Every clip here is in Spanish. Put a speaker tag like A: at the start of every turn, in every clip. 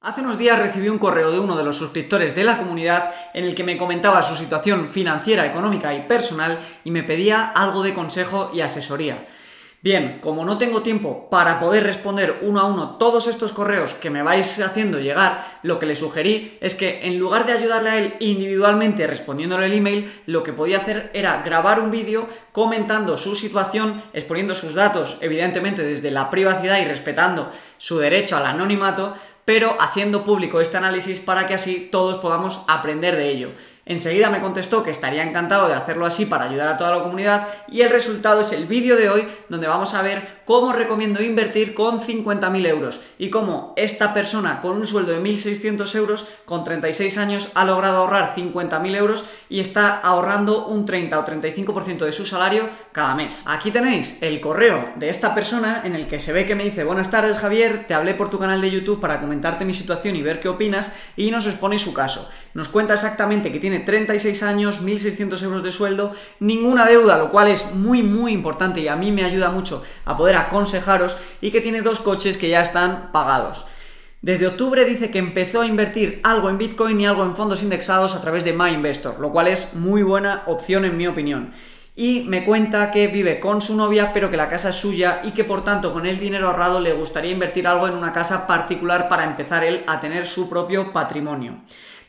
A: Hace unos días recibí un correo de uno de los suscriptores de la comunidad en el que me comentaba su situación financiera, económica y personal y me pedía algo de consejo y asesoría. Bien, como no tengo tiempo para poder responder uno a uno todos estos correos que me vais haciendo llegar, lo que le sugerí es que en lugar de ayudarle a él individualmente respondiéndole el email, lo que podía hacer era grabar un vídeo comentando su situación, exponiendo sus datos, evidentemente desde la privacidad y respetando su derecho al anonimato, pero haciendo público este análisis para que así todos podamos aprender de ello. Enseguida me contestó que estaría encantado de hacerlo así para ayudar a toda la comunidad y el resultado es el vídeo de hoy donde vamos a ver cómo recomiendo invertir con 50.000 euros y cómo esta persona con un sueldo de 1.600 euros con 36 años ha logrado ahorrar 50.000 euros y está ahorrando un 30 o 35% de su salario cada mes. Aquí tenéis el correo de esta persona en el que se ve que me dice buenas tardes Javier, te hablé por tu canal de YouTube para comentarte mi situación y ver qué opinas y nos expone su caso. Nos cuenta exactamente que tiene 36 años, 1.600 euros de sueldo, ninguna deuda, lo cual es muy muy importante y a mí me ayuda mucho a poder aconsejaros y que tiene dos coches que ya están pagados. Desde octubre dice que empezó a invertir algo en Bitcoin y algo en fondos indexados a través de MyInvestor, lo cual es muy buena opción en mi opinión. Y me cuenta que vive con su novia, pero que la casa es suya y que por tanto con el dinero ahorrado le gustaría invertir algo en una casa particular para empezar él a tener su propio patrimonio.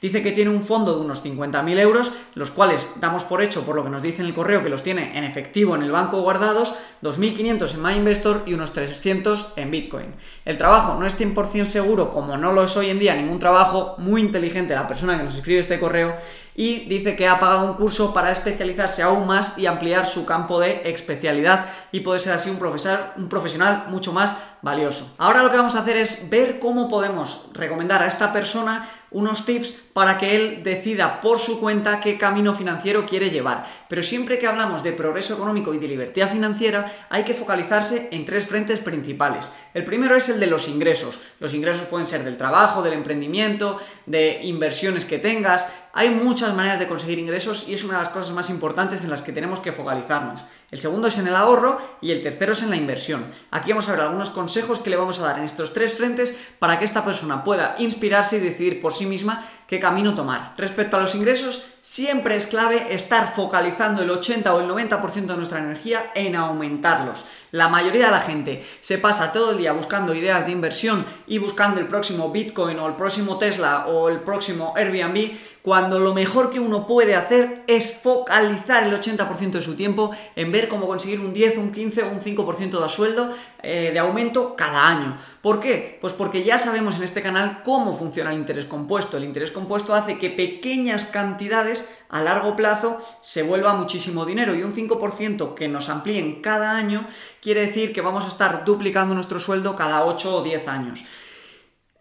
A: Dice que tiene un fondo de unos 50.000 euros, los cuales damos por hecho, por lo que nos dice en el correo, que los tiene en efectivo en el banco guardados, 2.500 en MyInvestor y unos 300 en Bitcoin. El trabajo no es 100% seguro, como no lo es hoy en día ningún trabajo, muy inteligente la persona que nos escribe este correo, y dice que ha pagado un curso para especializarse aún más y ampliar su campo de especialidad y poder ser así un, profesor, un profesional mucho más valioso. Ahora lo que vamos a hacer es ver cómo podemos recomendar a esta persona unos tips para que él decida por su cuenta qué camino financiero quiere llevar. Pero siempre que hablamos de progreso económico y de libertad financiera, hay que focalizarse en tres frentes principales. El primero es el de los ingresos. Los ingresos pueden ser del trabajo, del emprendimiento, de inversiones que tengas. Hay muchas maneras de conseguir ingresos y es una de las cosas más importantes en las que tenemos que focalizarnos. El segundo es en el ahorro y el tercero es en la inversión. Aquí vamos a ver algunos consejos que le vamos a dar en estos tres frentes para que esta persona pueda inspirarse y decidir por sí misma qué camino tomar. Respecto a los ingresos, siempre es clave estar focalizando el 80 o el 90% de nuestra energía en aumentarlos. La mayoría de la gente se pasa todo el día buscando ideas de inversión y buscando el próximo Bitcoin o el próximo Tesla o el próximo Airbnb, cuando lo mejor que uno puede hacer es focalizar el 80% de su tiempo en ver cómo conseguir un 10, un 15 o un 5% de sueldo eh, de aumento cada año. ¿Por qué? Pues porque ya sabemos en este canal cómo funciona el interés compuesto. El interés compuesto hace que pequeñas cantidades a largo plazo se vuelva muchísimo dinero y un 5% que nos amplíen cada año quiere decir que vamos a estar duplicando nuestro sueldo cada 8 o 10 años.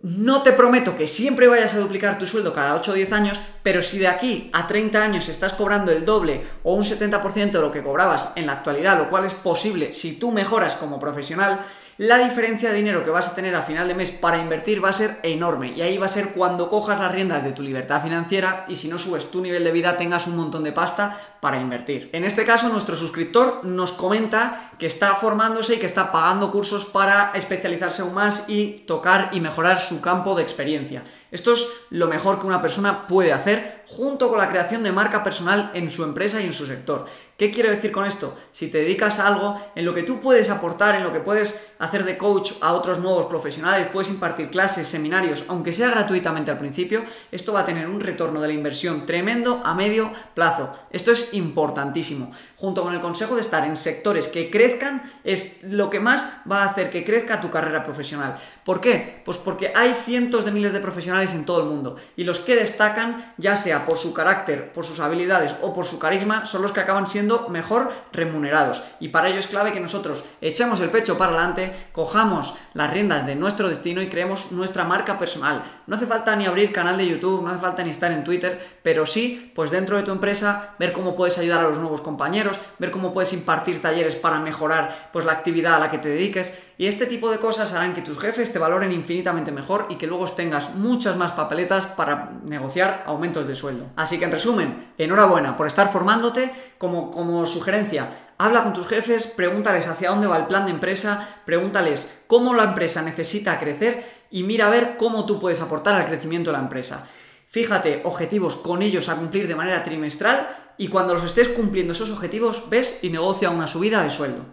A: No te prometo que siempre vayas a duplicar tu sueldo cada 8 o 10 años, pero si de aquí a 30 años estás cobrando el doble o un 70% de lo que cobrabas en la actualidad, lo cual es posible si tú mejoras como profesional, la diferencia de dinero que vas a tener a final de mes para invertir va a ser enorme y ahí va a ser cuando cojas las riendas de tu libertad financiera y si no subes tu nivel de vida tengas un montón de pasta para invertir. En este caso nuestro suscriptor nos comenta que está formándose y que está pagando cursos para especializarse aún más y tocar y mejorar su campo de experiencia. Esto es lo mejor que una persona puede hacer junto con la creación de marca personal en su empresa y en su sector. ¿Qué quiero decir con esto? Si te dedicas a algo en lo que tú puedes aportar, en lo que puedes hacer de coach a otros nuevos profesionales, puedes impartir clases, seminarios, aunque sea gratuitamente al principio, esto va a tener un retorno de la inversión tremendo a medio plazo. Esto es importantísimo. Junto con el consejo de estar en sectores que crezcan, es lo que más va a hacer que crezca tu carrera profesional. ¿Por qué? Pues porque hay cientos de miles de en todo el mundo y los que destacan, ya sea por su carácter, por sus habilidades o por su carisma, son los que acaban siendo mejor remunerados. Y para ello es clave que nosotros echemos el pecho para adelante, cojamos las riendas de nuestro destino y creemos nuestra marca personal. No hace falta ni abrir canal de YouTube, no hace falta ni estar en Twitter, pero sí, pues dentro de tu empresa, ver cómo puedes ayudar a los nuevos compañeros, ver cómo puedes impartir talleres para mejorar pues la actividad a la que te dediques y este tipo de cosas harán que tus jefes te valoren infinitamente mejor y que luego tengas muchas más papeletas para negociar aumentos de sueldo. Así que en resumen, enhorabuena por estar formándote como, como sugerencia Habla con tus jefes, pregúntales hacia dónde va el plan de empresa, pregúntales cómo la empresa necesita crecer y mira a ver cómo tú puedes aportar al crecimiento de la empresa. Fíjate objetivos con ellos a cumplir de manera trimestral y cuando los estés cumpliendo esos objetivos ves y negocia una subida de sueldo.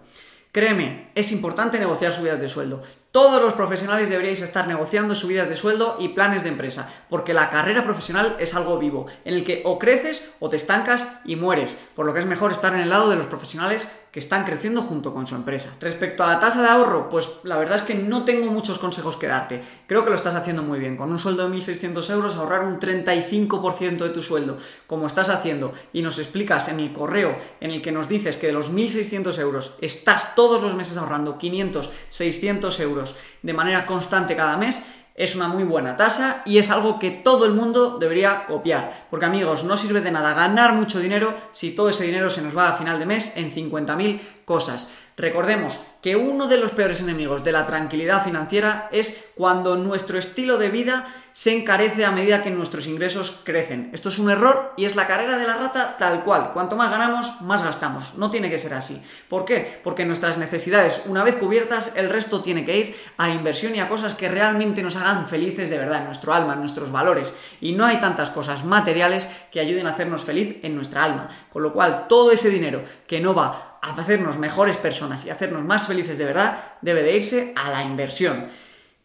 A: Créeme, es importante negociar subidas de sueldo. Todos los profesionales deberíais estar negociando subidas de sueldo y planes de empresa, porque la carrera profesional es algo vivo, en el que o creces o te estancas y mueres, por lo que es mejor estar en el lado de los profesionales que están creciendo junto con su empresa. Respecto a la tasa de ahorro, pues la verdad es que no tengo muchos consejos que darte. Creo que lo estás haciendo muy bien. Con un sueldo de 1.600 euros, ahorrar un 35% de tu sueldo, como estás haciendo, y nos explicas en el correo en el que nos dices que de los 1.600 euros estás todos los meses ahorrando 500, 600 euros de manera constante cada mes, es una muy buena tasa y es algo que todo el mundo debería copiar. Porque amigos, no sirve de nada ganar mucho dinero si todo ese dinero se nos va a final de mes en 50.000 cosas. Recordemos que uno de los peores enemigos de la tranquilidad financiera es cuando nuestro estilo de vida se encarece a medida que nuestros ingresos crecen. Esto es un error y es la carrera de la rata tal cual. Cuanto más ganamos, más gastamos. No tiene que ser así. ¿Por qué? Porque nuestras necesidades, una vez cubiertas, el resto tiene que ir a inversión y a cosas que realmente nos hagan felices de verdad, en nuestro alma, en nuestros valores. Y no hay tantas cosas materiales que ayuden a hacernos feliz en nuestra alma. Con lo cual, todo ese dinero que no va a hacernos mejores personas y hacernos más felices de verdad, debe de irse a la inversión.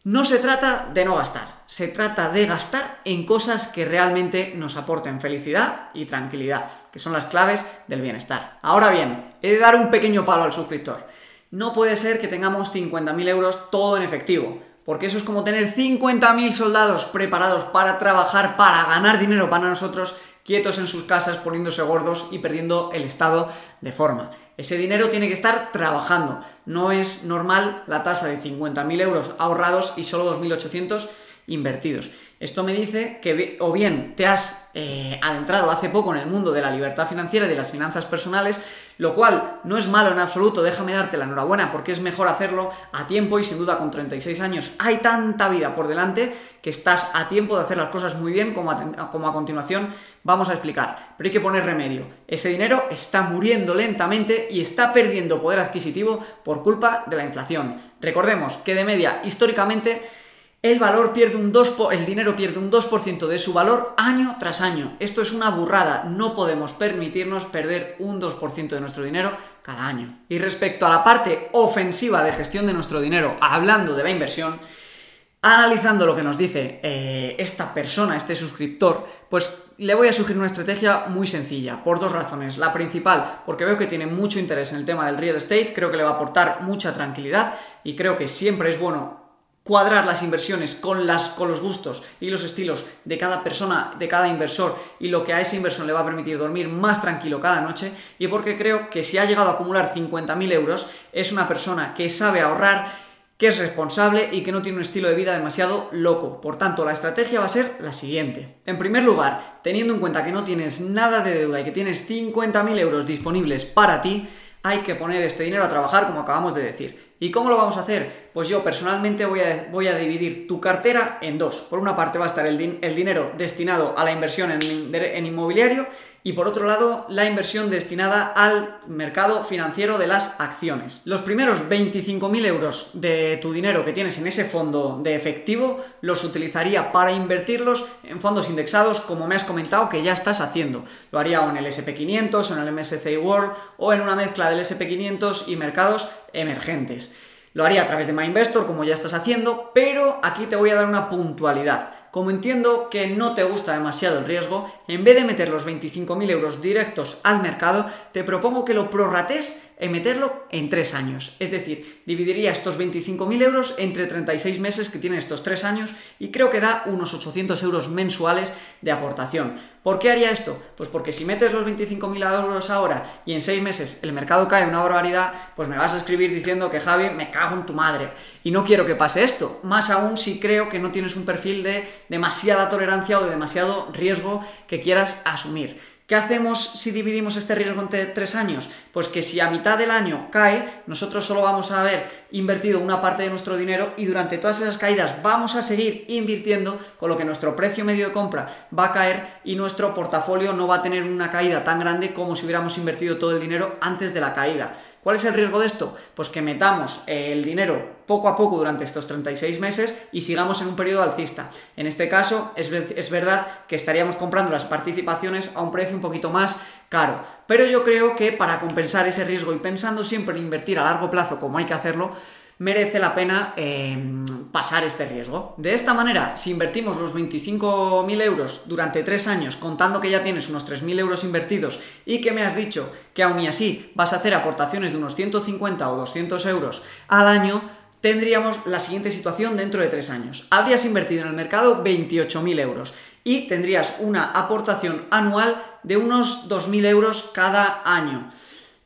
A: No se trata de no gastar, se trata de gastar en cosas que realmente nos aporten felicidad y tranquilidad, que son las claves del bienestar. Ahora bien, he de dar un pequeño palo al suscriptor. No puede ser que tengamos 50.000 euros todo en efectivo, porque eso es como tener 50.000 soldados preparados para trabajar, para ganar dinero para nosotros quietos en sus casas, poniéndose gordos y perdiendo el estado de forma. Ese dinero tiene que estar trabajando. No es normal la tasa de 50.000 euros ahorrados y solo 2.800 invertidos. Esto me dice que o bien te has eh, adentrado hace poco en el mundo de la libertad financiera y de las finanzas personales, lo cual no es malo en absoluto, déjame darte la enhorabuena porque es mejor hacerlo a tiempo y sin duda con 36 años hay tanta vida por delante que estás a tiempo de hacer las cosas muy bien como a, continuación vamos a explicar. Pero hay que poner remedio. Ese dinero está muriendo lentamente y está perdiendo poder adquisitivo por culpa de la inflación. Recordemos que de media históricamente el valor pierde un 2 el dinero pierde un 2% de su valor año tras año. Esto es una burrada, no podemos permitirnos perder un 2% de nuestro dinero cada año. Y respecto a la parte ofensiva de gestión de nuestro dinero, hablando de la inversión, analizando lo que nos dice eh, esta persona, este suscriptor, pues le voy a sugerir una estrategia muy sencilla, por dos razones. La principal, porque veo que tiene mucho interés en el tema del real estate, creo que le va a aportar mucha tranquilidad y creo que siempre es bueno cuadrar las inversiones con, las, con los gustos y los estilos de cada persona, de cada inversor y lo que a ese inversor le va a permitir dormir más tranquilo cada noche y porque creo que si ha llegado a acumular 50.000 euros es una persona que sabe ahorrar, que es responsable y que no tiene un estilo de vida demasiado loco. Por tanto, la estrategia va a ser la siguiente. En primer lugar, teniendo en cuenta que no tienes nada de deuda y que tienes 50.000 euros disponibles para ti, hay que poner este dinero a trabajar, como acabamos de decir. ¿Y cómo lo vamos a hacer? Pues yo personalmente voy a, dividir tu cartera en dos. Por una parte va a estar el, dinero destinado a la inversión en inmobiliario y por otro lado la inversión destinada al mercado financiero de las acciones. Los primeros 25.000 euros de tu dinero que tienes en ese fondo de efectivo los utilizaría para invertirlos en fondos indexados como me has comentado que ya estás haciendo. Lo haría en el SP500 o en el MSCI World o en una mezcla del SP500 y mercados emergentes. Lo haría a través de MyInvestor como ya estás haciendo, pero aquí te voy a dar una puntualidad como entiendo que no te gusta demasiado el riesgo, en vez de meter los 25.000 euros directos al mercado, te propongo que lo prorrates meterlo en 3 años. Es decir, dividiría estos 25.000 euros entre 36 meses que tienen estos 3 años y creo que da unos 800 euros mensuales de aportación. ¿Por qué haría esto? Pues porque si metes los 25.000 euros ahora y en 6 meses el mercado cae una barbaridad, pues me vas a escribir diciendo que Javi, me cago en tu madre. Y no quiero que pase esto. Más aún si creo que no tienes un perfil de demasiada tolerancia o de demasiado riesgo que quieras asumir. ¿Qué hacemos si dividimos este riesgo entre tres años? Pues que si a mitad del año cae, nosotros solo vamos a haber invertido una parte de nuestro dinero y durante todas esas caídas vamos a seguir invirtiendo, con lo que nuestro precio medio de compra va a caer y nuestro portafolio no va a tener una caída tan grande como si hubiéramos invertido todo el dinero antes de la caída. ¿Cuál es el riesgo de esto? Pues que metamos el dinero poco a poco durante estos 36 meses y sigamos en un periodo alcista. En este caso, es, es, verdad que estaríamos comprando las participaciones a un precio un poquito más caro. Pero yo creo que para compensar ese riesgo y pensando siempre en invertir a largo plazo como hay que hacerlo, merece la pena eh, pasar este riesgo. De esta manera, si invertimos los 25.000 euros durante tres años, contando que ya tienes unos 3.000 euros invertidos y que me has dicho que aún y así vas a hacer aportaciones de unos 150 o 200 euros al año, tendríamos la siguiente situación dentro de tres años. Habrías invertido en el mercado 28.000 euros y tendrías una aportación anual de unos 2.000 euros cada año.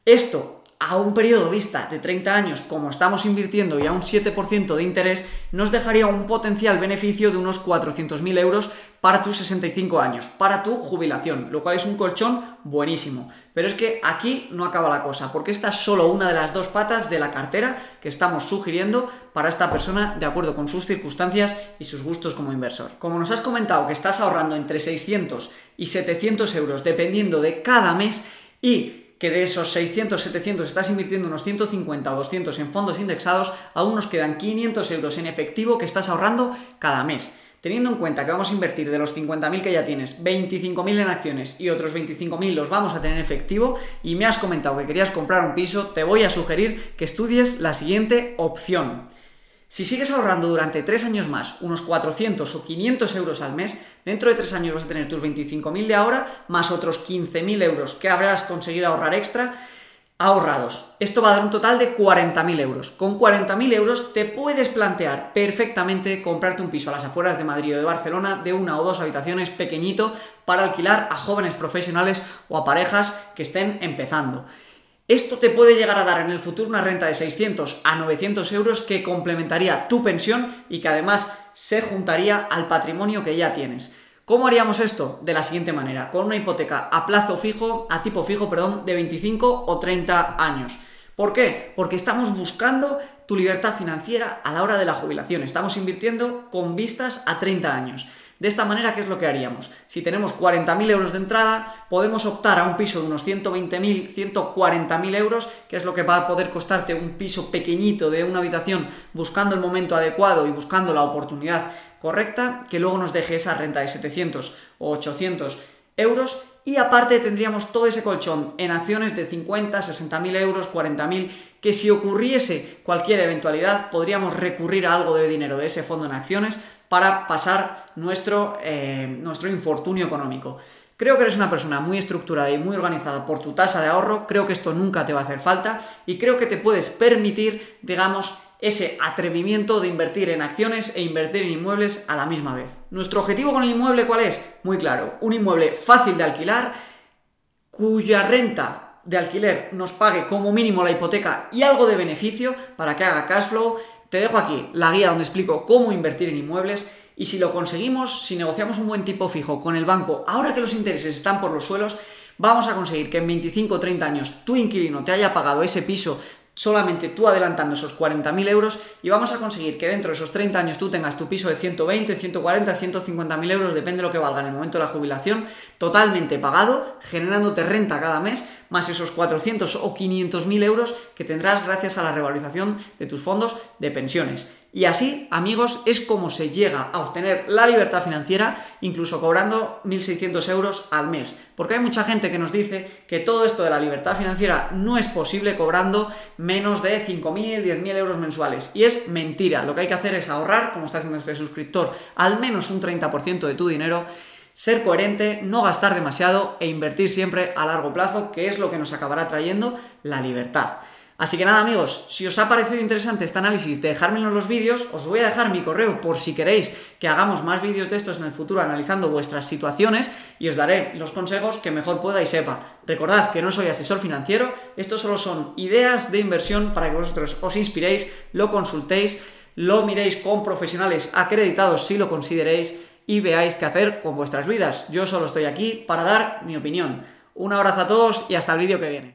A: Esto a un periodo vista de 30 años, como estamos invirtiendo y a un 7% de interés, nos dejaría un potencial beneficio de unos 400.000 euros para tus 65 años, para tu jubilación, lo cual es un colchón buenísimo. Pero es que aquí no acaba la cosa, porque esta es solo una de las dos patas de la cartera que estamos sugiriendo para esta persona de acuerdo con sus circunstancias y sus gustos como inversor. Como nos has comentado que estás ahorrando entre 600 y 700 euros dependiendo de cada mes y que de esos 600, 700 estás invirtiendo unos 150 o 200 en fondos indexados, aún nos quedan 500 euros en efectivo que estás ahorrando cada mes. Teniendo en cuenta que vamos a invertir de los 50.000 que ya tienes, 25.000 en acciones y otros 25.000 los vamos a tener en efectivo y me has comentado que querías comprar un piso, te voy a sugerir que estudies la siguiente opción. Si sigues ahorrando durante 3 años más unos 400 o 500 euros al mes, dentro de 3 años vas a tener tus 25.000 de ahora más otros 15.000 euros que habrás conseguido ahorrar extra ahorrados. Esto va a dar un total de 40.000 euros. Con 40.000 euros te puedes plantear perfectamente comprarte un piso a las afueras de Madrid o de Barcelona de una o dos habitaciones pequeñito para alquilar a jóvenes profesionales o a parejas que estén empezando. Esto te puede llegar a dar en el futuro una renta de 600 a 900 euros que complementaría tu pensión y que además se juntaría al patrimonio que ya tienes. ¿Cómo haríamos esto? De la siguiente manera, con una hipoteca a plazo fijo, a tipo fijo, perdón, de 25 o 30 años. ¿Por qué? Porque estamos buscando tu libertad financiera a la hora de la jubilación. Estamos invirtiendo con vistas a 30 años. De esta manera, ¿qué es lo que haríamos? Si tenemos 40.000 euros de entrada, podemos optar a un piso de unos 120.000, 140.000 euros, que es lo que va a poder costarte un piso pequeñito de una habitación buscando el momento adecuado y buscando la oportunidad correcta, que luego nos deje esa renta de 700 o 800 euros y aparte tendríamos todo ese colchón en acciones de 50, 60 mil euros, 40 mil, que si ocurriese cualquier eventualidad podríamos recurrir a algo de dinero de ese fondo en acciones para pasar nuestro, eh, nuestro infortunio económico. Creo que eres una persona muy estructurada y muy organizada por tu tasa de ahorro, creo que esto nunca te va a hacer falta y creo que te puedes permitir, digamos, ese atrevimiento de invertir en acciones e invertir en inmuebles a la misma vez. Nuestro objetivo con el inmueble, ¿cuál es? Muy claro, un inmueble fácil de alquilar, cuya renta de alquiler nos pague como mínimo la hipoteca y algo de beneficio para que haga cash flow te dejo aquí la guía donde explico cómo invertir en inmuebles y si lo conseguimos, si negociamos un buen tipo fijo con el banco, ahora que los intereses están por los suelos, vamos a conseguir que en 25 o 30 años tu inquilino te haya pagado ese piso solamente tú adelantando esos 40.000 euros y vamos a conseguir que dentro de esos 30 años tú tengas tu piso de 120, 140, 150.000 euros, depende de lo que valga en el momento de la jubilación, totalmente pagado, generándote renta cada mes, más esos 400 o 500.000 euros que tendrás gracias a la revalorización de tus fondos de pensiones. Y así, amigos, es como se llega a obtener la libertad financiera, incluso cobrando 1.600 euros al mes. Porque hay mucha gente que nos dice que todo esto de la libertad financiera no es posible cobrando menos de 5.000, 10.000 euros mensuales. Y es mentira. Lo que hay que hacer es ahorrar, como está haciendo este suscriptor, al menos un 30% de tu dinero ser coherente, no gastar demasiado e invertir siempre a largo plazo, que es lo que nos acabará trayendo la libertad. Así que nada amigos, si os ha parecido interesante este análisis, dejármelo en los vídeos, os voy a dejar mi correo por si queréis que hagamos más vídeos de estos en el futuro analizando vuestras situaciones y os daré los consejos que mejor pueda y sepa. Recordad que no soy asesor financiero, estos solo son ideas de inversión para que vosotros os inspiréis, lo consultéis, lo miréis con profesionales acreditados si lo consideréis y veáis qué hacer con vuestras vidas. Yo solo estoy aquí para dar mi opinión. Un abrazo a todos y hasta el vídeo que viene.